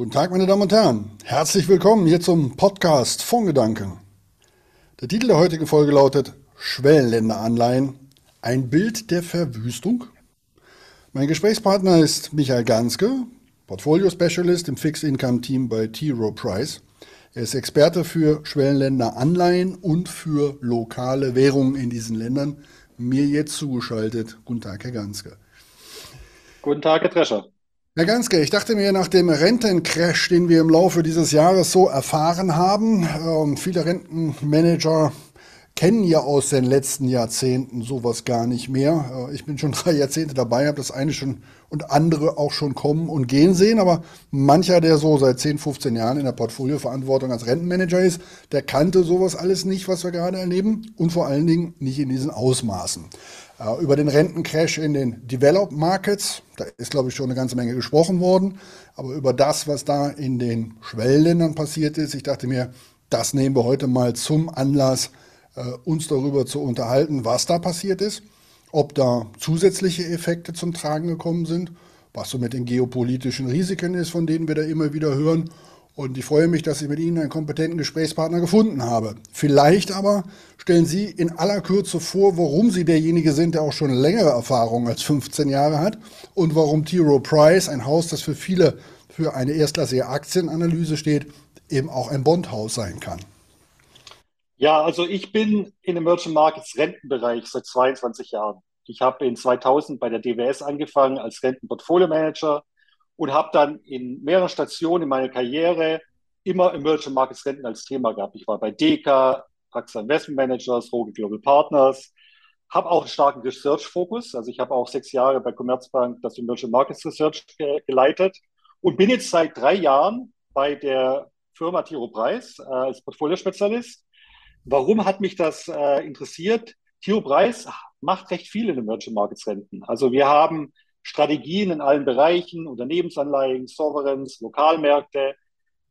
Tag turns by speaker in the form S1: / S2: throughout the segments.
S1: Guten Tag, meine Damen und Herren. Herzlich willkommen hier zum Podcast Fondgedanken. Der Titel der heutigen Folge lautet Schwellenländeranleihen. Ein Bild der Verwüstung. Mein Gesprächspartner ist Michael Ganske, Portfolio Specialist im Fixed Income Team bei T. Rowe Price. Er ist Experte für Schwellenländeranleihen und für lokale Währungen in diesen Ländern. Mir jetzt zugeschaltet. Guten Tag, Herr Ganske.
S2: Guten Tag, Herr Drescher.
S1: Herr Ganske, ich dachte mir, nach dem Rentencrash, den wir im Laufe dieses Jahres so erfahren haben, äh, viele Rentenmanager kennen ja aus den letzten Jahrzehnten sowas gar nicht mehr. Äh, ich bin schon drei Jahrzehnte dabei, habe das eine schon und andere auch schon kommen und gehen sehen, aber mancher, der so seit 10, 15 Jahren in der Portfolioverantwortung als Rentenmanager ist, der kannte sowas alles nicht, was wir gerade erleben und vor allen Dingen nicht in diesen Ausmaßen. Äh, über den Rentencrash in den Developed Markets, da ist, glaube ich, schon eine ganze Menge gesprochen worden. Aber über das, was da in den Schwellenländern passiert ist, ich dachte mir, das nehmen wir heute mal zum Anlass, uns darüber zu unterhalten, was da passiert ist, ob da zusätzliche Effekte zum Tragen gekommen sind, was so mit den geopolitischen Risiken ist, von denen wir da immer wieder hören und ich freue mich, dass ich mit Ihnen einen kompetenten Gesprächspartner gefunden habe. Vielleicht aber stellen Sie in aller Kürze vor, warum Sie derjenige sind, der auch schon längere Erfahrung als 15 Jahre hat und warum T. Rowe Price, ein Haus, das für viele für eine erstklassige Aktienanalyse steht, eben auch ein Bondhaus sein kann.
S2: Ja, also ich bin in Emerging Markets Rentenbereich seit 22 Jahren. Ich habe in 2000 bei der DWS angefangen als Rentenportfolio Manager und habe dann in mehreren Stationen in meiner Karriere immer Emerging Markets Renten als Thema gehabt. Ich war bei DECA, AXA Investment Managers, Roge Global Partners, habe auch einen starken Research-Fokus. Also ich habe auch sechs Jahre bei Commerzbank das Emerging Markets Research ge geleitet und bin jetzt seit drei Jahren bei der Firma Tiro Preis äh, als Portfoliospezialist. Warum hat mich das äh, interessiert? Tiro Preis macht recht viel in Emerging Markets Renten. Also wir haben Strategien in allen Bereichen, Unternehmensanleihen, Sovereigns, Lokalmärkte.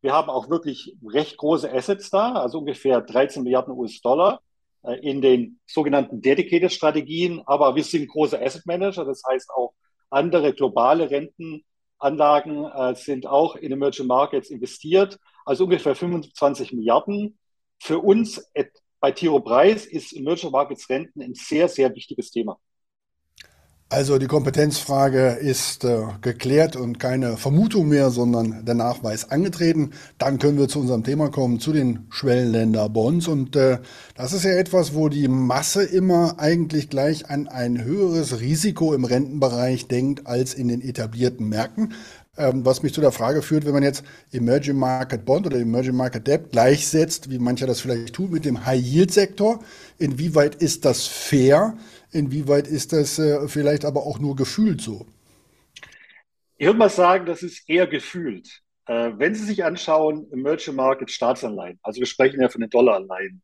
S2: Wir haben auch wirklich recht große Assets da, also ungefähr 13 Milliarden US-Dollar äh, in den sogenannten Dedicated-Strategien. Aber wir sind große Asset Manager, das heißt auch andere globale Rentenanlagen äh, sind auch in Emerging Markets investiert, also ungefähr 25 Milliarden. Für uns bei Tiro Preis ist Emerging Markets Renten ein sehr, sehr wichtiges Thema.
S1: Also die Kompetenzfrage ist äh, geklärt und keine Vermutung mehr, sondern der Nachweis angetreten. Dann können wir zu unserem Thema kommen, zu den Schwellenländer-Bonds. Und äh, das ist ja etwas, wo die Masse immer eigentlich gleich an ein höheres Risiko im Rentenbereich denkt als in den etablierten Märkten. Ähm, was mich zu der Frage führt, wenn man jetzt Emerging Market Bond oder Emerging Market Debt gleichsetzt, wie mancher das vielleicht tut, mit dem High-Yield-Sektor, inwieweit ist das fair? Inwieweit ist das äh, vielleicht aber auch nur gefühlt so?
S2: Ich würde mal sagen, das ist eher gefühlt. Äh, wenn Sie sich anschauen, Emerging Market Staatsanleihen, also wir sprechen ja von den Dollaranleihen,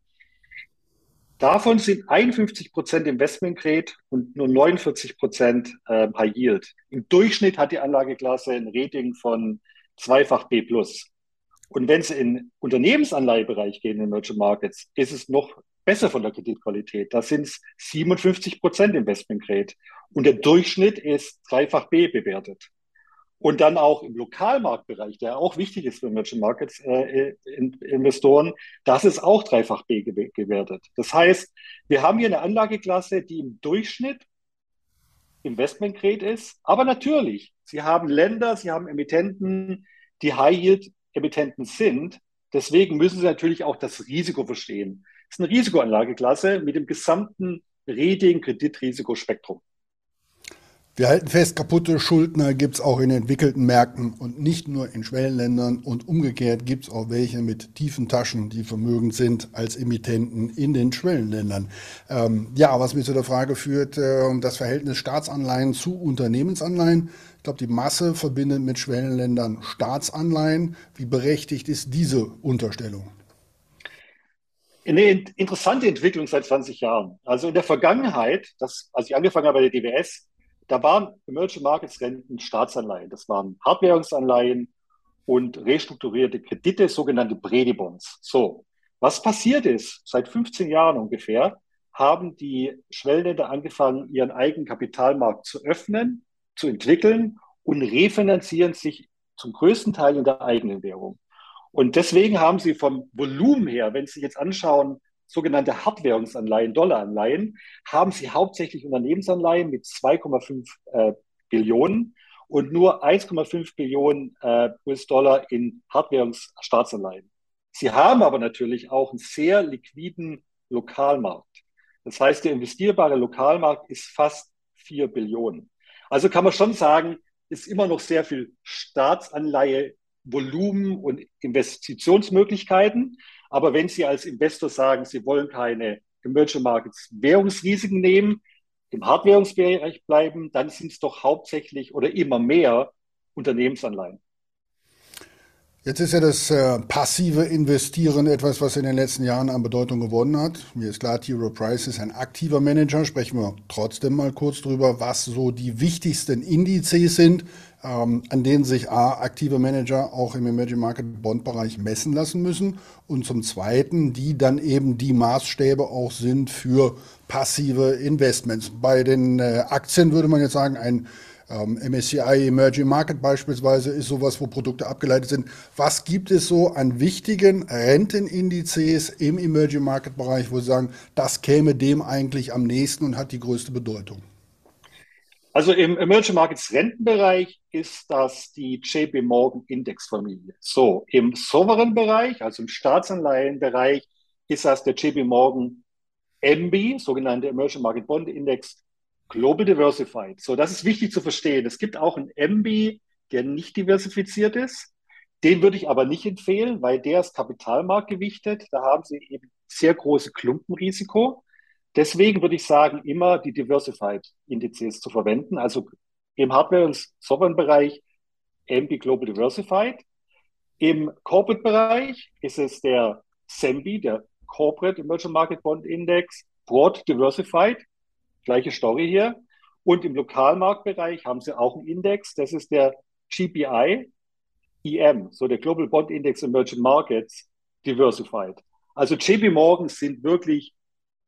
S2: davon sind 51 Prozent Investment Grade und nur 49 Prozent äh, High Yield. Im Durchschnitt hat die Anlageklasse ein Rating von zweifach B+. Und wenn Sie in Unternehmensanleihebereich gehen in Emerging Markets, ist es noch besser von der Kreditqualität. Da sind es 57 Prozent Investment Grade. Und der Durchschnitt ist dreifach B bewertet. Und dann auch im Lokalmarktbereich, der auch wichtig ist für Emerging Markets äh, Investoren, das ist auch dreifach B gewertet. Das heißt, wir haben hier eine Anlageklasse, die im Durchschnitt Investment Grade ist. Aber natürlich, Sie haben Länder, Sie haben Emittenten, die High Yield Emittenten sind. Deswegen müssen Sie natürlich auch das Risiko verstehen ist eine Risikoanlageklasse mit dem gesamten Rating-Kreditrisikospektrum.
S1: Wir halten fest, kaputte Schuldner gibt es auch in entwickelten Märkten und nicht nur in Schwellenländern. Und umgekehrt gibt es auch welche mit tiefen Taschen, die vermögend sind als Emittenten in den Schwellenländern. Ähm, ja, was mich zu der Frage führt, äh, das Verhältnis Staatsanleihen zu Unternehmensanleihen. Ich glaube, die Masse verbindet mit Schwellenländern Staatsanleihen. Wie berechtigt ist diese Unterstellung?
S2: eine interessante Entwicklung seit 20 Jahren. Also in der Vergangenheit, das, als ich angefangen habe bei der DWS, da waren Emerging Markets Renten Staatsanleihen. Das waren Hardwährungsanleihen und restrukturierte Kredite, sogenannte Bredi-Bonds. So, was passiert ist, seit 15 Jahren ungefähr, haben die Schwellenländer angefangen, ihren eigenen Kapitalmarkt zu öffnen, zu entwickeln und refinanzieren sich zum größten Teil in der eigenen Währung. Und deswegen haben sie vom Volumen her, wenn Sie sich jetzt anschauen, sogenannte Hardwährungsanleihen, Dollaranleihen, haben sie hauptsächlich Unternehmensanleihen mit 2,5 äh, Billionen und nur 1,5 Billionen äh, US-Dollar in Hardwährungsstaatsanleihen. Sie haben aber natürlich auch einen sehr liquiden Lokalmarkt. Das heißt, der investierbare Lokalmarkt ist fast 4 Billionen. Also kann man schon sagen, ist immer noch sehr viel Staatsanleihe, Volumen und Investitionsmöglichkeiten. Aber wenn Sie als Investor sagen, Sie wollen keine Emerging Markets Währungsrisiken nehmen, im Hardwährungsbereich bleiben, dann sind es doch hauptsächlich oder immer mehr Unternehmensanleihen.
S1: Jetzt ist ja das äh, passive Investieren etwas, was in den letzten Jahren an Bedeutung gewonnen hat. Mir ist klar, T. Rowe Price ist ein aktiver Manager. Sprechen wir trotzdem mal kurz drüber, was so die wichtigsten Indizes sind, ähm, an denen sich A, aktive Manager auch im Emerging Market Bond Bereich messen lassen müssen und zum Zweiten, die dann eben die Maßstäbe auch sind für passive Investments. Bei den äh, Aktien würde man jetzt sagen, ein ähm, MSCI Emerging Market beispielsweise ist sowas, wo Produkte abgeleitet sind. Was gibt es so an wichtigen Rentenindizes im Emerging Market Bereich, wo Sie sagen, das käme dem eigentlich am nächsten und hat die größte Bedeutung?
S2: Also im Emerging Markets Rentenbereich ist das die JP Morgan Indexfamilie. So, im Sovereign Bereich, also im Staatsanleihenbereich, ist das der JP Morgan MB, sogenannte Emerging Market Bond Index Global Diversified. So, das ist wichtig zu verstehen. Es gibt auch einen MB, der nicht diversifiziert ist. Den würde ich aber nicht empfehlen, weil der ist kapitalmarktgewichtet. Da haben Sie eben sehr große Klumpenrisiko. Deswegen würde ich sagen, immer die Diversified-Indizes zu verwenden. Also im Hardware- und Software-Bereich MB Global Diversified. Im Corporate-Bereich ist es der SEMBI, der Corporate Emerging Market Bond Index, Broad Diversified. Gleiche Story hier. Und im Lokalmarktbereich haben sie auch einen Index. Das ist der GPI EM, so der Global Bond Index Emerging Markets Diversified. Also JP Morgan sind wirklich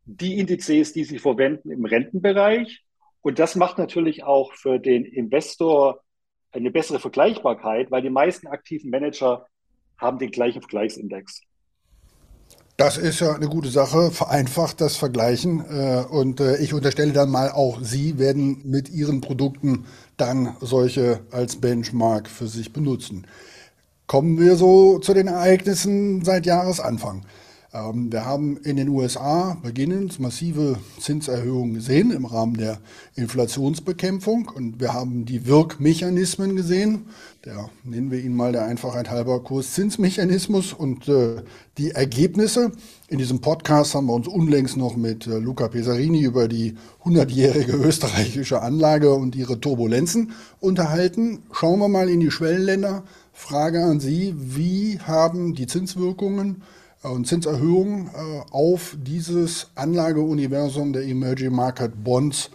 S2: die Indizes, die sie verwenden im Rentenbereich. Und das macht natürlich auch für den Investor eine bessere Vergleichbarkeit, weil die meisten aktiven Manager haben den gleichen Vergleichsindex.
S1: Das ist ja eine gute Sache, vereinfacht das Vergleichen. Äh, und äh, ich unterstelle dann mal, auch Sie werden mit Ihren Produkten dann solche als Benchmark für sich benutzen. Kommen wir so zu den Ereignissen seit Jahresanfang. Ähm, wir haben in den USA beginnend massive Zinserhöhungen gesehen im Rahmen der Inflationsbekämpfung und wir haben die Wirkmechanismen gesehen. Der nennen wir ihn mal der Einfachheit halber Kurszinsmechanismus und äh, die Ergebnisse. In diesem Podcast haben wir uns unlängst noch mit äh, Luca Pesarini über die 100-jährige österreichische Anlage und ihre Turbulenzen unterhalten. Schauen wir mal in die Schwellenländer. Frage an Sie, wie haben die Zinswirkungen und Zinserhöhungen äh, auf dieses Anlageuniversum der Emerging Market Bonds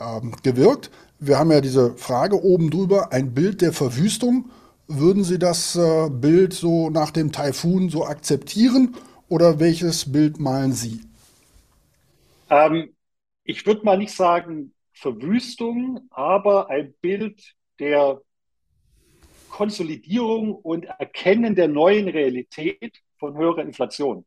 S1: ähm, gewirkt. Wir haben ja diese Frage oben drüber, ein Bild der Verwüstung. Würden Sie das äh, Bild so nach dem Taifun so akzeptieren oder welches Bild malen Sie?
S2: Ähm, ich würde mal nicht sagen Verwüstung, aber ein Bild der Konsolidierung und Erkennen der neuen Realität von höherer Inflation.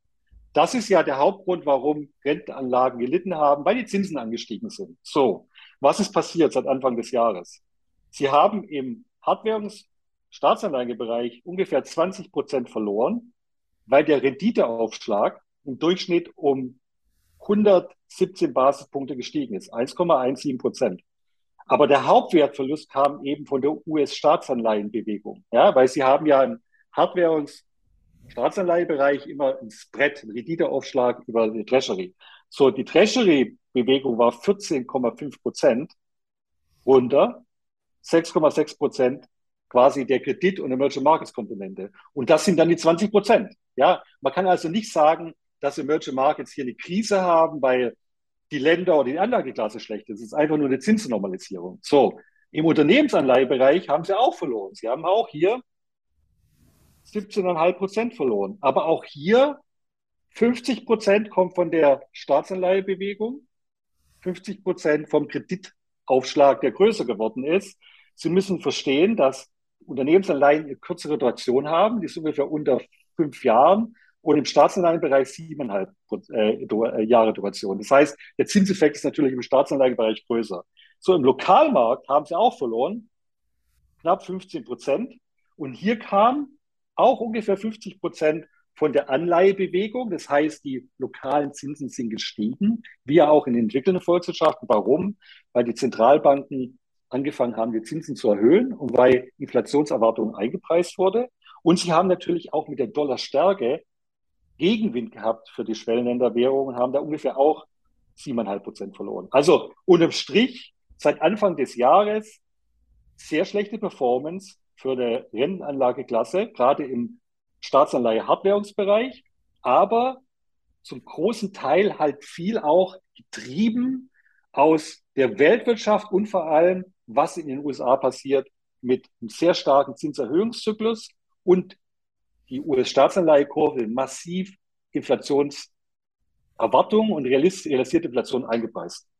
S2: Das ist ja der Hauptgrund, warum Rentenanlagen gelitten haben, weil die Zinsen angestiegen sind. So, was ist passiert seit Anfang des Jahres? Sie haben im Hardwährungsstaatsanlagebereich ungefähr 20 Prozent verloren, weil der Renditeaufschlag im Durchschnitt um 117 Basispunkte gestiegen ist, 1,17 Prozent. Aber der Hauptwertverlust kam eben von der US-Staatsanleihenbewegung, ja, weil sie haben ja ein Hardwährungs Staatsanleihebereich immer ein Spread, ein Renditeaufschlag über die Treasury. So, die Treasury-Bewegung war 14,5 Prozent runter, 6,6 Prozent quasi der Kredit- und Emerging Markets Komponente. Und das sind dann die 20 Prozent. Ja, man kann also nicht sagen, dass Emerging Markets hier eine Krise haben, weil die Länder oder die Anlageklasse schlecht ist. Es ist einfach nur eine Zinsnormalisierung. So, im Unternehmensanleihebereich haben sie auch verloren. Sie haben auch hier 17,5 Prozent verloren. Aber auch hier 50 Prozent kommt von der Staatsanleihebewegung, 50 Prozent vom Kreditaufschlag, der größer geworden ist. Sie müssen verstehen, dass Unternehmensanleihen eine kürzere Duration haben, die ist ungefähr unter fünf Jahren und im Staatsanleihenbereich siebeneinhalb äh, äh, Jahre Duration. Das heißt, der Zinseffekt ist natürlich im Staatsanleihenbereich größer. So im Lokalmarkt haben sie auch verloren, knapp 15 Prozent. Und hier kam auch ungefähr 50 Prozent von der Anleihebewegung. Das heißt, die lokalen Zinsen sind gestiegen, wie auch in entwickelnden Volkswirtschaften. Warum? Weil die Zentralbanken angefangen haben, die Zinsen zu erhöhen und weil Inflationserwartungen eingepreist wurde. Und sie haben natürlich auch mit der Dollarstärke Gegenwind gehabt für die Schwellenländerwährungen, haben da ungefähr auch 7,5 Prozent verloren. Also unterm Strich seit Anfang des Jahres sehr schlechte Performance für eine Rentenanlageklasse, gerade im Staatsanleihe-Hartwährungsbereich, aber zum großen Teil halt viel auch getrieben aus der Weltwirtschaft und vor allem, was in den USA passiert mit einem sehr starken Zinserhöhungszyklus und die US-Staatsanleihekurve massiv Inflationserwartungen und realisierte Inflation eingepreist.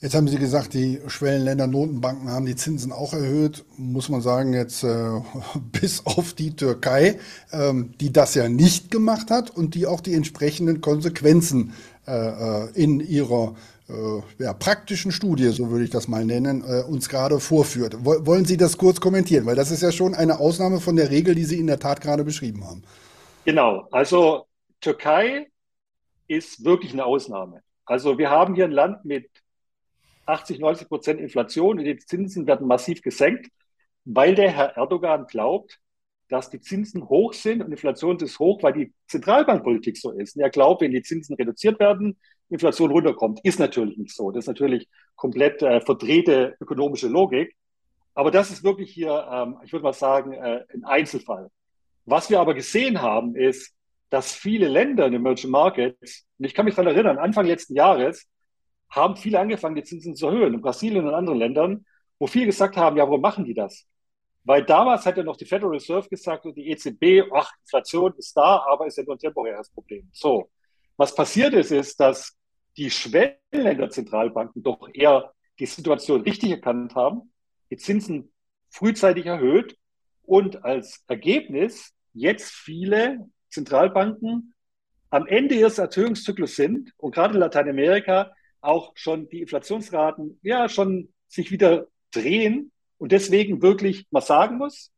S1: Jetzt haben Sie gesagt, die Schwellenländer Notenbanken haben die Zinsen auch erhöht. Muss man sagen, jetzt äh, bis auf die Türkei, ähm, die das ja nicht gemacht hat und die auch die entsprechenden Konsequenzen äh, äh in ihrer äh, ja, praktischen Studie, so würde ich das mal nennen, äh, uns gerade vorführt. Wollen Sie das kurz kommentieren? Weil das ist ja schon eine Ausnahme von der Regel, die Sie in der Tat gerade beschrieben haben.
S2: Genau, also Türkei ist wirklich eine Ausnahme. Also wir haben hier ein Land mit 80, 90 Prozent Inflation und die Zinsen werden massiv gesenkt, weil der Herr Erdogan glaubt, dass die Zinsen hoch sind und Inflation ist hoch, weil die Zentralbankpolitik so ist. Und er glaubt, wenn die Zinsen reduziert werden, Inflation runterkommt. Ist natürlich nicht so. Das ist natürlich komplett äh, verdrehte ökonomische Logik. Aber das ist wirklich hier, ähm, ich würde mal sagen, äh, ein Einzelfall. Was wir aber gesehen haben, ist, dass viele Länder in den Emerging Markets, und ich kann mich daran erinnern, Anfang letzten Jahres haben viele angefangen, die Zinsen zu erhöhen, in Brasilien und anderen Ländern, wo viele gesagt haben, ja, warum machen die das? Weil damals hat ja noch die Federal Reserve gesagt und die EZB, ach, Inflation ist da, aber ist ja nur ein temporäres Problem. So. Was passiert ist, ist, dass die Schwellenländer-Zentralbanken doch eher die Situation richtig erkannt haben, die Zinsen frühzeitig erhöht und als Ergebnis jetzt viele Zentralbanken am Ende ihres Erhöhungszyklus sind und gerade in Lateinamerika auch schon die Inflationsraten ja schon sich wieder drehen und deswegen wirklich mal sagen muss,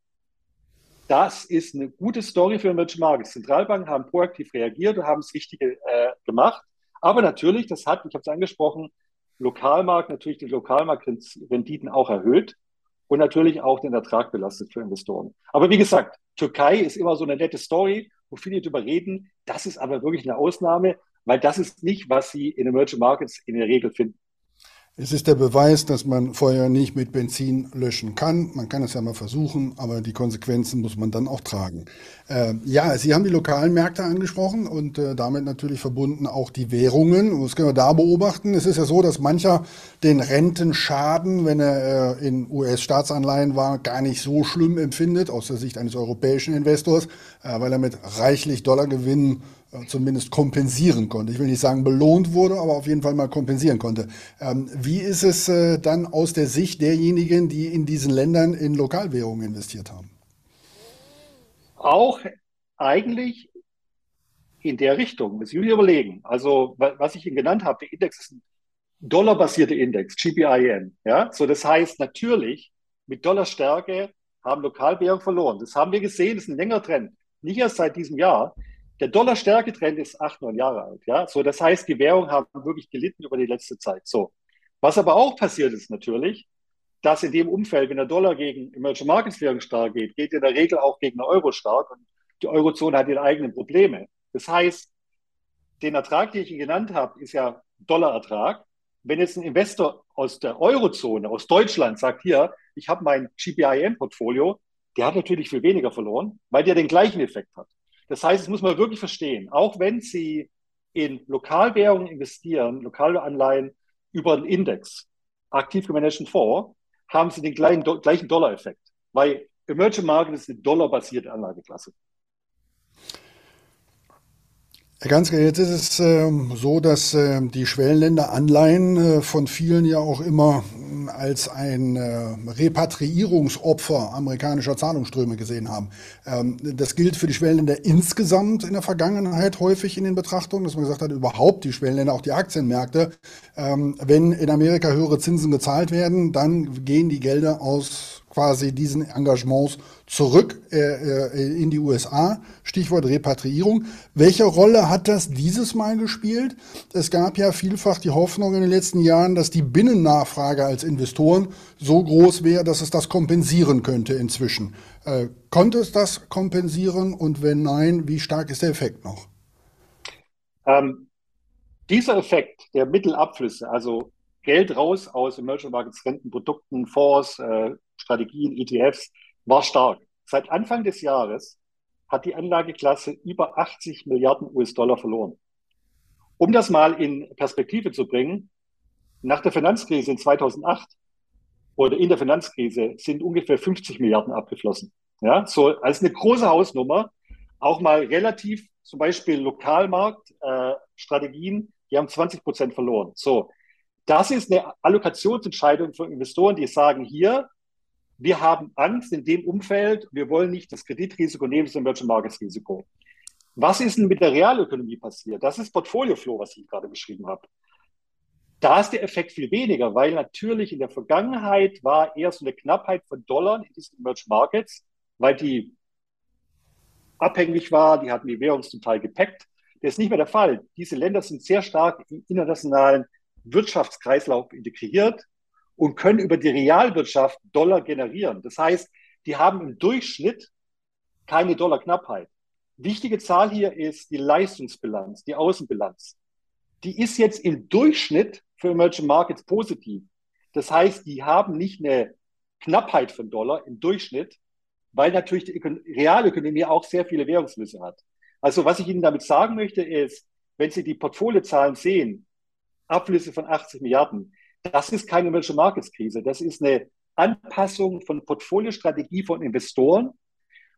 S2: das ist eine gute Story für Emerging Markets. Zentralbanken haben proaktiv reagiert und haben das Richtige äh, gemacht. Aber natürlich, das hat, ich habe es angesprochen, Lokalmarkt, natürlich die Lokalmarktrenditen auch erhöht und natürlich auch den Ertrag belastet für Investoren. Aber wie gesagt, Türkei ist immer so eine nette Story, wo viele darüber reden. Das ist aber wirklich eine Ausnahme weil das ist nicht, was Sie in Emerging Markets in der Regel finden.
S1: Es ist der Beweis, dass man Feuer nicht mit Benzin löschen kann. Man kann es ja mal versuchen, aber die Konsequenzen muss man dann auch tragen. Äh, ja, Sie haben die lokalen Märkte angesprochen und äh, damit natürlich verbunden auch die Währungen. Das können wir da beobachten. Es ist ja so, dass mancher den Rentenschaden, wenn er äh, in US-Staatsanleihen war, gar nicht so schlimm empfindet aus der Sicht eines europäischen Investors, äh, weil er mit reichlich Dollargewinnen zumindest kompensieren konnte. Ich will nicht sagen belohnt wurde, aber auf jeden Fall mal kompensieren konnte. Ähm, wie ist es äh, dann aus der Sicht derjenigen, die in diesen Ländern in Lokalwährungen investiert haben?
S2: Auch eigentlich in der Richtung, muss ich überlegen. Also, was ich Ihnen genannt habe, der Index ist ein dollarbasierter Index, GPIM. Ja? So, das heißt natürlich, mit Dollarstärke haben Lokalwährungen verloren. Das haben wir gesehen, das ist ein längerer Trend. Nicht erst seit diesem Jahr. Der Dollar-Stärke-Trend ist acht, neun Jahre alt. Ja, so das heißt, die Währungen haben wirklich gelitten über die letzte Zeit. So, was aber auch passiert ist natürlich, dass in dem Umfeld, wenn der Dollar gegen Emerging Markets Währung stark geht, geht in der Regel auch gegen den Euro stark und die Eurozone hat ihre eigenen Probleme. Das heißt, den Ertrag, den ich Ihnen genannt habe, ist ja Dollarertrag. Wenn jetzt ein Investor aus der Eurozone, aus Deutschland sagt, hier, ich habe mein GPIM-Portfolio, der hat natürlich viel weniger verloren, weil der den gleichen Effekt hat. Das heißt, das muss man wirklich verstehen. Auch wenn Sie in Lokalwährungen investieren, lokale Anleihen über einen Index, aktiv gemanagten Fonds, haben sie den gleichen, gleichen Dollar-Effekt, weil Emerging Market ist eine dollarbasierte Anlageklasse.
S1: Herr Ganske, jetzt ist es äh, so, dass äh, die Schwellenländer Anleihen äh, von vielen ja auch immer hm, als ein äh, Repatriierungsopfer amerikanischer Zahlungsströme gesehen haben. Ähm, das gilt für die Schwellenländer insgesamt in der Vergangenheit häufig in den Betrachtungen, dass man gesagt hat, überhaupt die Schwellenländer, auch die Aktienmärkte, ähm, wenn in Amerika höhere Zinsen gezahlt werden, dann gehen die Gelder aus quasi diesen Engagements zurück äh, äh, in die USA. Stichwort Repatriierung. Welche Rolle hat das dieses Mal gespielt? Es gab ja vielfach die Hoffnung in den letzten Jahren, dass die Binnennachfrage als Investoren so groß wäre, dass es das kompensieren könnte inzwischen. Äh, konnte es das kompensieren und wenn nein, wie stark ist der Effekt noch?
S2: Ähm, dieser Effekt der Mittelabflüsse, also Geld raus aus Emerging Markets, Rentenprodukten, Fonds, äh, Strategien, ETFs, war stark. Seit Anfang des Jahres hat die Anlageklasse über 80 Milliarden US-Dollar verloren. Um das mal in Perspektive zu bringen, nach der Finanzkrise in 2008 oder in der Finanzkrise sind ungefähr 50 Milliarden abgeflossen. Ja, so als eine große Hausnummer, auch mal relativ, zum Beispiel Lokalmarktstrategien, äh, die haben 20 Prozent verloren. So, das ist eine Allokationsentscheidung von Investoren, die sagen, hier, wir haben Angst in dem Umfeld, wir wollen nicht das Kreditrisiko nehmen, das Emerging Markets Risiko. Was ist denn mit der Realökonomie passiert? Das ist Portfolio-Flow, was ich gerade beschrieben habe. Da ist der Effekt viel weniger, weil natürlich in der Vergangenheit war eher so eine Knappheit von Dollar in diesen Emerging Markets, weil die abhängig war, die hatten die Währung zum Teil gepackt. Das ist nicht mehr der Fall. Diese Länder sind sehr stark im internationalen Wirtschaftskreislauf integriert und können über die Realwirtschaft Dollar generieren. Das heißt, die haben im Durchschnitt keine Dollarknappheit. Wichtige Zahl hier ist die Leistungsbilanz, die Außenbilanz. Die ist jetzt im Durchschnitt für Emerging Markets positiv. Das heißt, die haben nicht eine Knappheit von Dollar im Durchschnitt, weil natürlich die Realökonomie auch sehr viele Währungsflüsse hat. Also was ich Ihnen damit sagen möchte ist, wenn Sie die Portfoliozahlen sehen, Abflüsse von 80 Milliarden. Das ist keine Emerging Markets Krise. Das ist eine Anpassung von Portfoliostrategie von Investoren.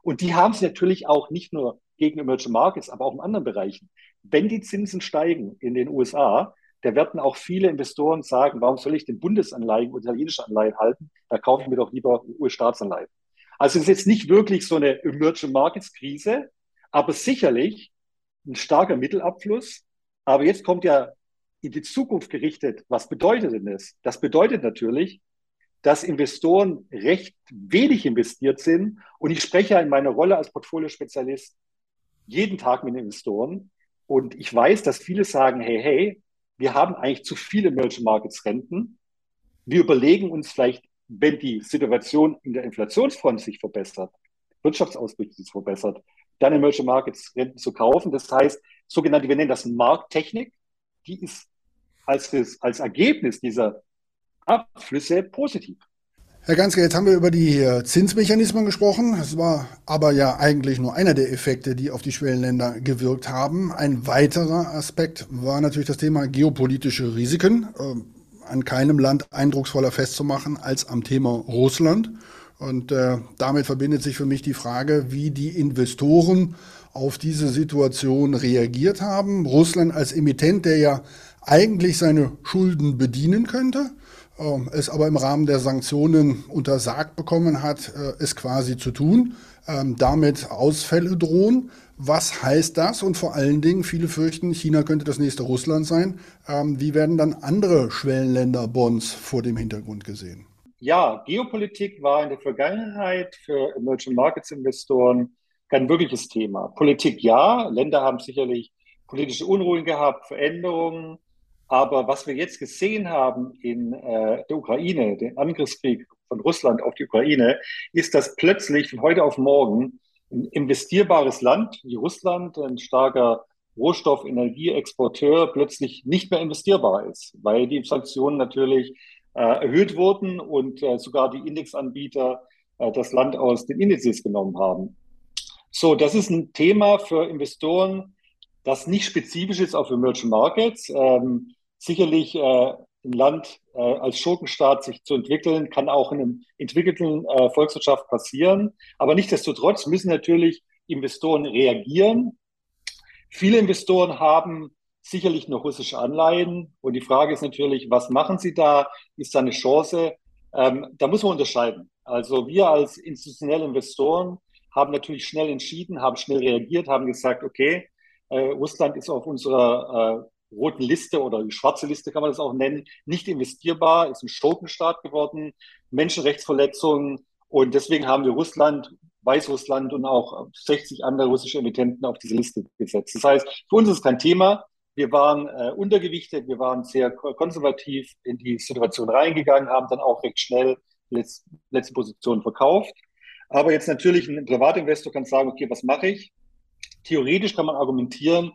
S2: Und die haben sie natürlich auch nicht nur gegen Emerging Markets, aber auch in anderen Bereichen. Wenn die Zinsen steigen in den USA, da werden auch viele Investoren sagen, warum soll ich den Bundesanleihen oder italienische Anleihen halten? Da kaufe ich mir doch lieber US-Staatsanleihen. Also es ist jetzt nicht wirklich so eine Emerging Markets Krise, aber sicherlich ein starker Mittelabfluss. Aber jetzt kommt ja in die Zukunft gerichtet, was bedeutet denn das? Das bedeutet natürlich, dass Investoren recht wenig investiert sind. Und ich spreche in meiner Rolle als Portfoliospezialist jeden Tag mit Investoren. Und ich weiß, dass viele sagen, hey, hey, wir haben eigentlich zu viele Emerging Markets Renten. Wir überlegen uns vielleicht, wenn die Situation in der Inflationsfront sich verbessert, Wirtschaftsausblick sich verbessert, dann Emerging Markets Renten zu kaufen. Das heißt, sogenannte, wir nennen das Markttechnik, die ist als, als Ergebnis dieser Abflüsse positiv.
S1: Herr Ganske, jetzt haben wir über die äh, Zinsmechanismen gesprochen. Es war aber ja eigentlich nur einer der Effekte, die auf die Schwellenländer gewirkt haben. Ein weiterer Aspekt war natürlich das Thema geopolitische Risiken. Ähm, an keinem Land eindrucksvoller festzumachen als am Thema Russland. Und äh, damit verbindet sich für mich die Frage, wie die Investoren auf diese Situation reagiert haben. Russland als Emittent, der ja eigentlich seine Schulden bedienen könnte, ähm, es aber im Rahmen der Sanktionen untersagt bekommen hat, äh, es quasi zu tun, ähm, damit Ausfälle drohen. Was heißt das? Und vor allen Dingen, viele fürchten, China könnte das nächste Russland sein. Ähm, wie werden dann andere Schwellenländer-Bonds vor dem Hintergrund gesehen?
S2: Ja, Geopolitik war in der Vergangenheit für Emerging Markets Investoren kein wirkliches Thema. Politik ja, Länder haben sicherlich politische Unruhen gehabt, Veränderungen, aber was wir jetzt gesehen haben in äh, der Ukraine, den Angriffskrieg von Russland auf die Ukraine, ist, dass plötzlich von heute auf morgen ein investierbares Land wie Russland, ein starker Rohstoff-, Energieexporteur, plötzlich nicht mehr investierbar ist, weil die Sanktionen natürlich äh, erhöht wurden und äh, sogar die Indexanbieter äh, das Land aus den Indizes genommen haben. So, das ist ein Thema für Investoren, das nicht spezifisch ist auf Emerging Markets. Ähm, sicherlich äh, ein Land äh, als Schurkenstaat sich zu entwickeln, kann auch in einem entwickelten äh, Volkswirtschaft passieren. Aber nichtsdestotrotz müssen natürlich Investoren reagieren. Viele Investoren haben sicherlich noch russische Anleihen. Und die Frage ist natürlich, was machen sie da? Ist da eine Chance? Ähm, da muss man unterscheiden. Also wir als institutionelle Investoren haben natürlich schnell entschieden, haben schnell reagiert, haben gesagt, okay, äh, Russland ist auf unserer äh, roten Liste oder schwarze Liste kann man das auch nennen, nicht investierbar, ist ein Schurkenstaat geworden, Menschenrechtsverletzungen und deswegen haben wir Russland, Weißrussland und auch 60 andere russische Emittenten auf diese Liste gesetzt. Das heißt, für uns ist es kein Thema. Wir waren äh, untergewichtet, wir waren sehr konservativ in die Situation reingegangen, haben dann auch recht schnell letzte, letzte Position verkauft. Aber jetzt natürlich ein Privatinvestor kann sagen, okay, was mache ich? Theoretisch kann man argumentieren,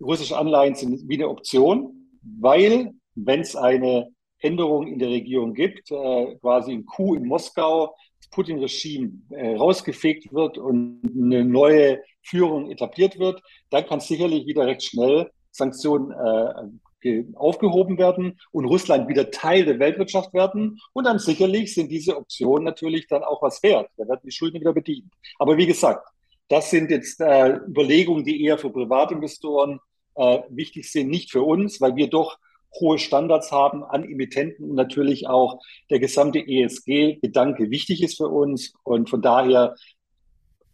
S2: russische Anleihen sind wie eine Option, weil wenn es eine Änderung in der Regierung gibt, äh, quasi ein Coup in Moskau, das Putin-Regime äh, rausgefegt wird und eine neue Führung etabliert wird, dann kann sicherlich wieder recht schnell Sanktionen äh, aufgehoben werden und Russland wieder Teil der Weltwirtschaft werden. Und dann sicherlich sind diese Optionen natürlich dann auch was wert. Da werden die Schulden wieder bedient. Aber wie gesagt, das sind jetzt äh, Überlegungen, die eher für Privatinvestoren äh, wichtig sind, nicht für uns, weil wir doch hohe Standards haben an Emittenten und natürlich auch der gesamte ESG-Gedanke wichtig ist für uns. Und von daher,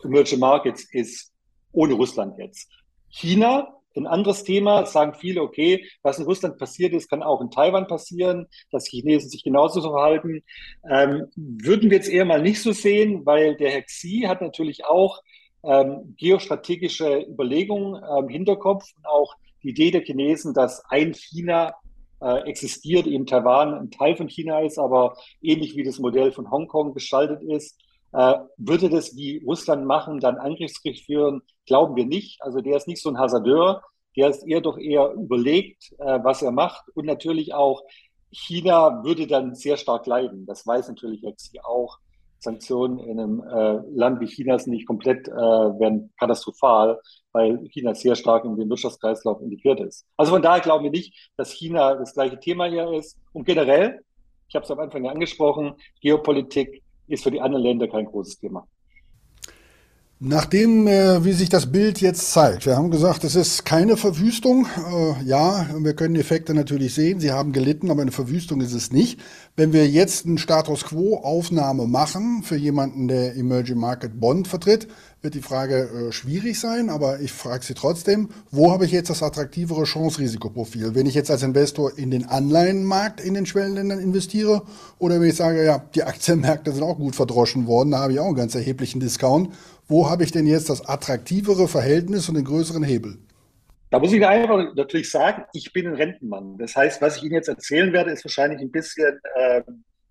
S2: Emerging Markets ist ohne Russland jetzt. China, ein anderes Thema, sagen viele, okay, was in Russland passiert ist, kann auch in Taiwan passieren, dass die Chinesen sich genauso verhalten. Ähm, würden wir jetzt eher mal nicht so sehen, weil der Herr Xi hat natürlich auch ähm, geostrategische Überlegungen im ähm, Hinterkopf und auch die Idee der Chinesen, dass ein China äh, existiert, eben Taiwan ein Teil von China ist, aber ähnlich wie das Modell von Hongkong gestaltet ist. Äh, würde das wie Russland machen, dann Angriffskrieg führen? Glauben wir nicht. Also der ist nicht so ein Hasardeur, der ist eher doch eher überlegt, äh, was er macht und natürlich auch China würde dann sehr stark leiden. Das weiß natürlich Xi auch. Sanktionen in einem äh, Land wie China sind nicht komplett, äh, werden katastrophal, weil China sehr stark in den Wirtschaftskreislauf integriert ist. Also von daher glauben wir nicht, dass China das gleiche Thema hier ist. Und generell, ich habe es am Anfang angesprochen, Geopolitik ist für die anderen Länder kein großes Thema.
S1: Nachdem, äh, wie sich das Bild jetzt zeigt, wir haben gesagt, es ist keine Verwüstung. Äh, ja, wir können Effekte natürlich sehen. Sie haben gelitten, aber eine Verwüstung ist es nicht. Wenn wir jetzt eine Status Quo-Aufnahme machen für jemanden, der Emerging Market Bond vertritt, wird die Frage äh, schwierig sein, aber ich frage Sie trotzdem, wo habe ich jetzt das attraktivere Chance-Risikoprofil? Wenn ich jetzt als Investor in den Anleihenmarkt in den Schwellenländern investiere oder wenn ich sage, ja, die Aktienmärkte sind auch gut verdroschen worden, da habe ich auch einen ganz erheblichen Discount. Wo habe ich denn jetzt das attraktivere Verhältnis und den größeren Hebel?
S2: Da muss ich einfach natürlich sagen, ich bin ein Rentenmann. Das heißt, was ich Ihnen jetzt erzählen werde, ist wahrscheinlich ein bisschen, äh,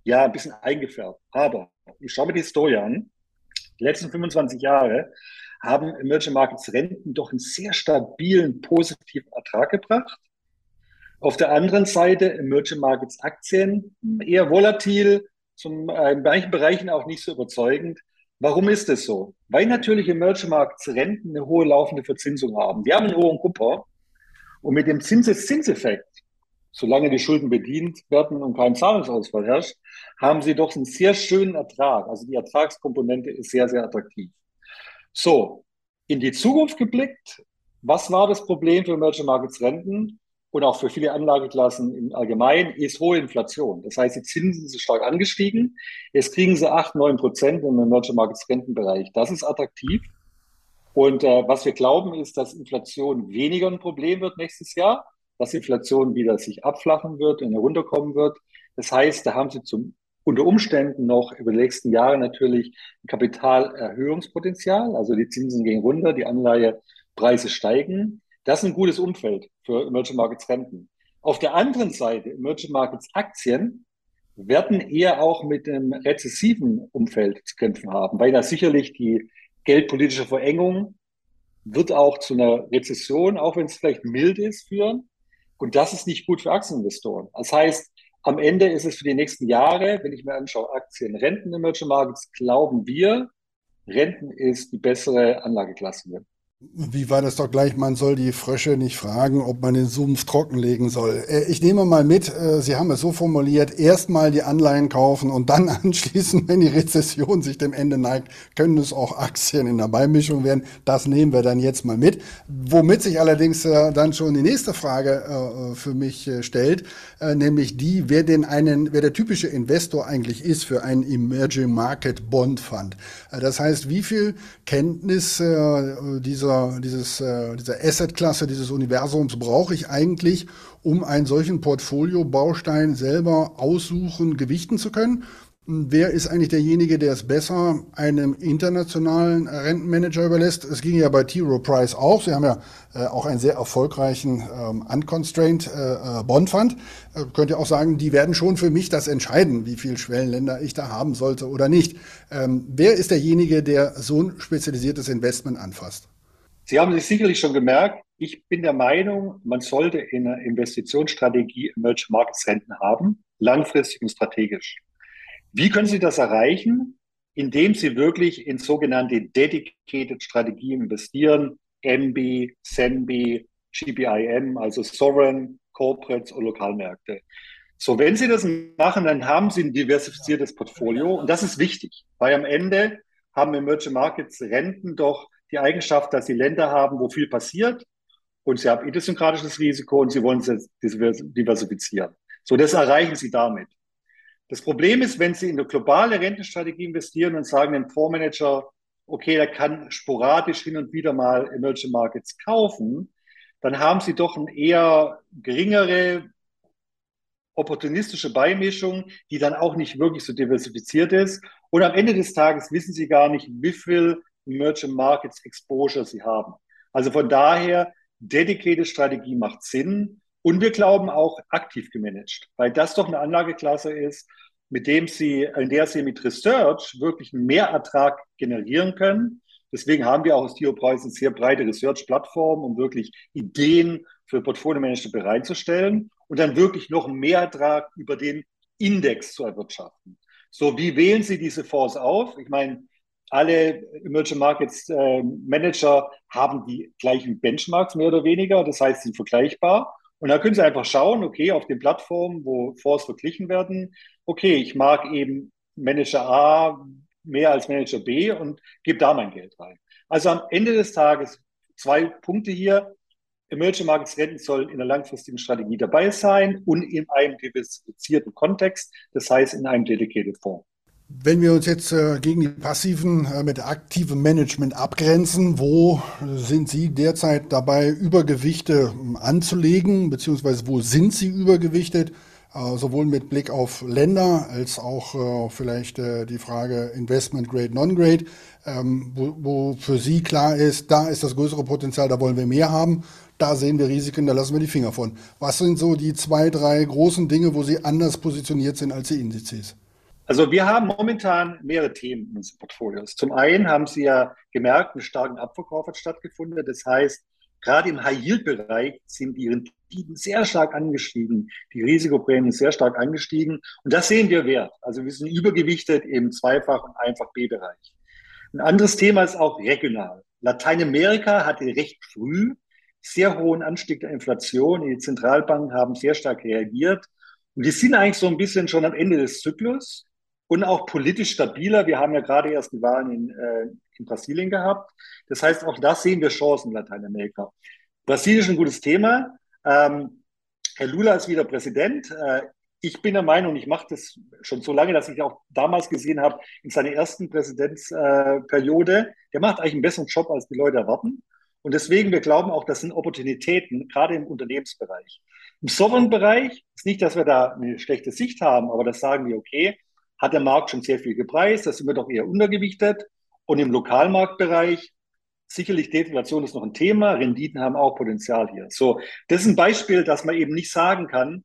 S2: ja, ein bisschen eingefärbt. Aber ich schaue mir die Historie an die letzten 25 Jahre haben Emerging Markets Renten doch einen sehr stabilen, positiven Ertrag gebracht. Auf der anderen Seite Emerging Markets Aktien eher volatil, zum, äh, in manchen Bereichen auch nicht so überzeugend. Warum ist das so? Weil natürlich Emerging Markets Renten eine hohe laufende Verzinsung haben. Die haben einen hohen Kupfer und mit dem Zinseszinseffekt solange die Schulden bedient werden und kein Zahlungsausfall herrscht, haben sie doch einen sehr schönen Ertrag. Also die Ertragskomponente ist sehr, sehr attraktiv. So, in die Zukunft geblickt, was war das Problem für Emerging Markets Renten und auch für viele Anlageklassen im Allgemeinen, ist hohe Inflation. Das heißt, die Zinsen sind stark angestiegen. Jetzt kriegen sie 8, 9 Prozent im Emerging Markets Rentenbereich. Das ist attraktiv. Und äh, was wir glauben, ist, dass Inflation weniger ein Problem wird nächstes Jahr dass Inflation wieder sich abflachen wird und herunterkommen wird. Das heißt, da haben Sie zum, unter Umständen noch über die nächsten Jahre natürlich ein Kapitalerhöhungspotenzial. Also die Zinsen gehen runter, die Anleihepreise steigen. Das ist ein gutes Umfeld für Emerging Markets Renten. Auf der anderen Seite, Emerging Markets Aktien werden eher auch mit einem rezessiven Umfeld zu kämpfen haben, weil da sicherlich die geldpolitische Verengung wird auch zu einer Rezession, auch wenn es vielleicht mild ist, führen. Und das ist nicht gut für Aktieninvestoren. Das heißt, am Ende ist es für die nächsten Jahre, wenn ich mir anschaue, Aktien, Renten Emerging Markets, glauben wir, Renten ist die bessere Anlageklasse.
S1: Wie war das doch gleich? Man soll die Frösche nicht fragen, ob man den Sumpf trockenlegen soll. Äh, ich nehme mal mit, äh, Sie haben es so formuliert, erstmal die Anleihen kaufen und dann anschließend, wenn die Rezession sich dem Ende neigt, können es auch Aktien in der Beimischung werden. Das nehmen wir dann jetzt mal mit. Womit sich allerdings äh, dann schon die nächste Frage für mich stellt, nämlich die, wer denn einen, wer der typische Investor eigentlich ist für einen Emerging Market Bond Fund. Das heißt, wie viel Kenntnis dieser dieser, dieses, äh, dieser Asset-Klasse, dieses Universums brauche ich eigentlich, um einen solchen Portfolio-Baustein selber aussuchen, gewichten zu können? Wer ist eigentlich derjenige, der es besser einem internationalen Rentenmanager überlässt? Es ging ja bei T. Rowe Price auch. Sie haben ja äh, auch einen sehr erfolgreichen ähm, Unconstrained äh, äh Bond Fund. Äh, könnt ihr auch sagen, die werden schon für mich das entscheiden, wie viel Schwellenländer ich da haben sollte oder nicht. Ähm, wer ist derjenige, der so ein spezialisiertes Investment anfasst?
S2: Sie haben sich sicherlich schon gemerkt, ich bin der Meinung, man sollte in einer Investitionsstrategie Emerging Markets Renten haben, langfristig und strategisch. Wie können Sie das erreichen? Indem Sie wirklich in sogenannte Dedicated Strategien investieren, MB, SENB, GBIM, also Sovereign, Corporates und Lokalmärkte. So, wenn Sie das machen, dann haben Sie ein diversifiziertes Portfolio und das ist wichtig, weil am Ende haben Emerging Markets Renten doch die Eigenschaft, dass sie Länder haben, wo viel passiert und sie haben idiosynkratisches Risiko und sie wollen es diversifizieren. So, das erreichen sie damit. Das Problem ist, wenn Sie in eine globale Rentenstrategie investieren und sagen dem Fondsmanager, okay, der kann sporadisch hin und wieder mal Emerging Markets kaufen, dann haben Sie doch eine eher geringere opportunistische Beimischung, die dann auch nicht wirklich so diversifiziert ist. Und am Ende des Tages wissen Sie gar nicht, wie viel Emerging Markets Exposure sie haben. Also von daher, dedicated Strategie macht Sinn. Und wir glauben auch aktiv gemanagt, weil das doch eine Anlageklasse ist, mit dem sie, in der sie mit Research wirklich einen Mehrertrag generieren können. Deswegen haben wir auch aus Theopreis eine sehr breite Research-Plattform, um wirklich Ideen für Portfolio-Manager bereitzustellen und dann wirklich noch einen Mehrertrag über den Index zu erwirtschaften. So, wie wählen Sie diese Fonds auf? Ich meine, alle Emerging Markets äh, Manager haben die gleichen Benchmarks mehr oder weniger, das heißt, sie sind vergleichbar. Und da können Sie einfach schauen, okay, auf den Plattformen, wo Fonds verglichen werden, okay, ich mag eben Manager A mehr als Manager B und gebe da mein Geld rein. Also am Ende des Tages zwei Punkte hier. Emerging Markets Renten sollen in der langfristigen Strategie dabei sein und in einem diversifizierten Kontext, das heißt in einem Dedicated Fonds.
S1: Wenn wir uns jetzt äh, gegen die passiven äh, mit aktivem Management abgrenzen, wo sind Sie derzeit dabei, Übergewichte ähm, anzulegen, beziehungsweise wo sind Sie übergewichtet, äh, sowohl mit Blick auf Länder als auch äh, vielleicht äh, die Frage Investment Grade, Non-Grade, ähm, wo, wo für Sie klar ist, da ist das größere Potenzial, da wollen wir mehr haben. Da sehen wir Risiken, da lassen wir die Finger von. Was sind so die zwei, drei großen Dinge, wo Sie anders positioniert sind als die Indizes?
S2: Also wir haben momentan mehrere Themen in unseren Portfolios. Zum einen haben Sie ja gemerkt, einen starken Abverkauf hat stattgefunden. Das heißt, gerade im High-Yield-Bereich sind die Renditen sehr stark angestiegen, die Risikoprämien sehr stark angestiegen. Und das sehen wir wert. Also wir sind übergewichtet im Zweifach- und Einfach-B-Bereich. Ein anderes Thema ist auch regional. Lateinamerika hatte recht früh sehr hohen Anstieg der Inflation. Die Zentralbanken haben sehr stark reagiert. Und die sind eigentlich so ein bisschen schon am Ende des Zyklus und auch politisch stabiler. Wir haben ja gerade erst die Wahlen in, äh, in Brasilien gehabt. Das heißt, auch da sehen wir Chancen in Lateinamerika. Brasilien ist ein gutes Thema. Ähm, Herr Lula ist wieder Präsident. Äh, ich bin der Meinung, ich mache das schon so lange, dass ich auch damals gesehen habe, in seiner ersten Präsidentsperiode, der macht eigentlich einen besseren Job, als die Leute erwarten. Und deswegen, wir glauben auch, das sind Opportunitäten, gerade im Unternehmensbereich. Im Sovereign-Bereich ist nicht, dass wir da eine schlechte Sicht haben, aber das sagen wir, okay, hat der Markt schon sehr viel gepreist, da sind wir doch eher untergewichtet. Und im Lokalmarktbereich, sicherlich Deflation ist noch ein Thema, Renditen haben auch Potenzial hier. So, das ist ein Beispiel, dass man eben nicht sagen kann,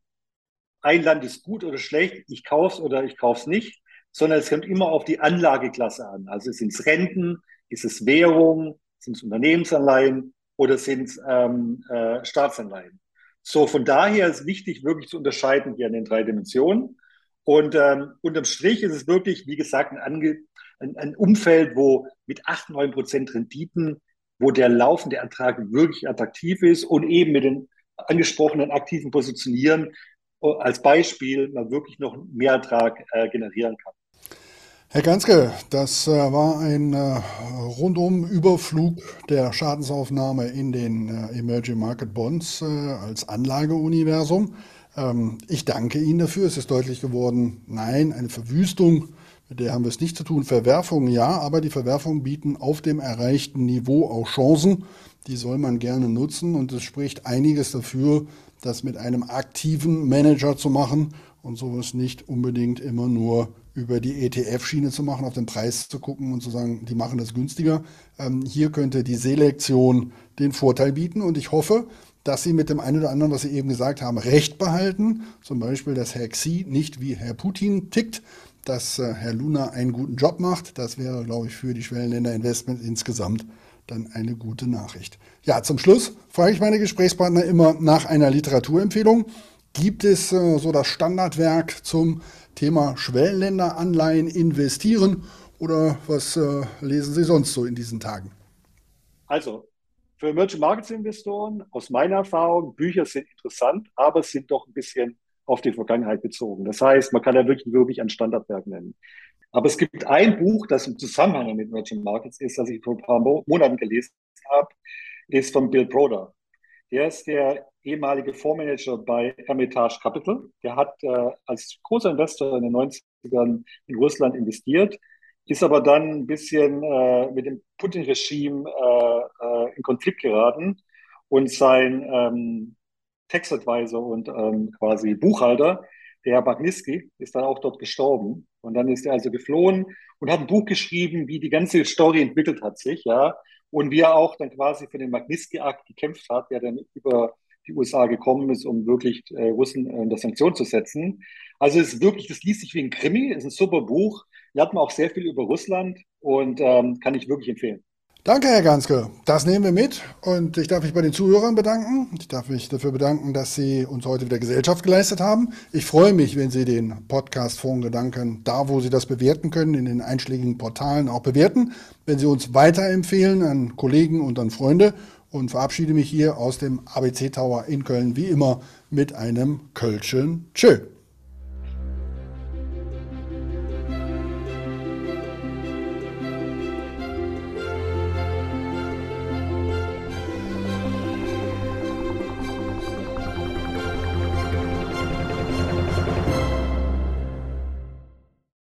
S2: ein Land ist gut oder schlecht, ich kaufe es oder ich kaufe es nicht, sondern es kommt immer auf die Anlageklasse an. Also sind es Renten, ist es Währung, sind es Unternehmensanleihen oder sind es ähm, äh, Staatsanleihen. So, von daher ist wichtig, wirklich zu unterscheiden hier in den drei Dimensionen. Und ähm, unterm Strich ist es wirklich, wie gesagt, ein, Ange ein, ein Umfeld, wo mit 8, 9 Prozent Renditen wo der laufende Ertrag wirklich attraktiv ist und eben mit den angesprochenen aktiven Positionieren äh, als Beispiel man wirklich noch mehr Ertrag äh, generieren kann.
S1: Herr Ganske, das äh, war ein äh, rundum Überflug der Schadensaufnahme in den äh, Emerging Market Bonds äh, als Anlageuniversum. Ähm, ich danke Ihnen dafür. Es ist deutlich geworden, nein, eine Verwüstung, mit der haben wir es nicht zu tun. Verwerfungen ja, aber die Verwerfungen bieten auf dem erreichten Niveau auch Chancen. Die soll man gerne nutzen und es spricht einiges dafür, das mit einem aktiven Manager zu machen und sowas nicht unbedingt immer nur über die ETF-Schiene zu machen, auf den Preis zu gucken und zu sagen, die machen das günstiger. Ähm, hier könnte die Selektion den Vorteil bieten und ich hoffe, dass Sie mit dem einen oder anderen, was Sie eben gesagt haben, Recht behalten. Zum Beispiel, dass Herr Xi nicht wie Herr Putin tickt, dass äh, Herr Luna einen guten Job macht. Das wäre, glaube ich, für die Schwellenländer Investment insgesamt dann eine gute Nachricht. Ja, zum Schluss frage ich meine Gesprächspartner immer nach einer Literaturempfehlung. Gibt es äh, so das Standardwerk zum Thema Schwellenländeranleihen investieren oder was äh, lesen Sie sonst so in diesen Tagen?
S2: Also, für Emerging Markets Investoren, aus meiner Erfahrung, Bücher sind interessant, aber sind doch ein bisschen auf die Vergangenheit bezogen. Das heißt, man kann ja wirklich, wirklich ein Standardwerk nennen. Aber es gibt ein Buch, das im Zusammenhang mit Emerging Markets ist, das ich vor ein paar Monaten gelesen habe, ist von Bill Broder. Der ist der ehemalige Fondsmanager bei Hermitage Capital. Der hat äh, als großer Investor in den 90ern in Russland investiert, ist aber dann ein bisschen äh, mit dem Putin-Regime äh, äh in Konflikt geraten und sein ähm, Tax-Advisor und ähm, quasi Buchhalter, der Herr Bagniski, ist dann auch dort gestorben. Und dann ist er also geflohen und hat ein Buch geschrieben, wie die ganze Story entwickelt hat sich, ja. Und wie er auch dann quasi für den Magnitsky-Akt gekämpft hat, der dann über die USA gekommen ist, um wirklich äh, Russen äh, unter Sanktionen zu setzen. Also es ist wirklich, das liest sich wie ein Krimi, ist ein super Buch. Lernt man auch sehr viel über Russland und ähm, kann ich wirklich empfehlen.
S1: Danke, Herr Ganske. Das nehmen wir mit und ich darf mich bei den Zuhörern bedanken. Ich darf mich dafür bedanken, dass Sie uns heute wieder Gesellschaft geleistet haben. Ich freue mich, wenn Sie den Podcast Fondsgedanken da, wo Sie das bewerten können, in den einschlägigen Portalen auch bewerten. Wenn Sie uns weiterempfehlen an Kollegen und an Freunde und verabschiede mich hier aus dem ABC Tower in Köln wie immer mit einem Kölschen Tschö.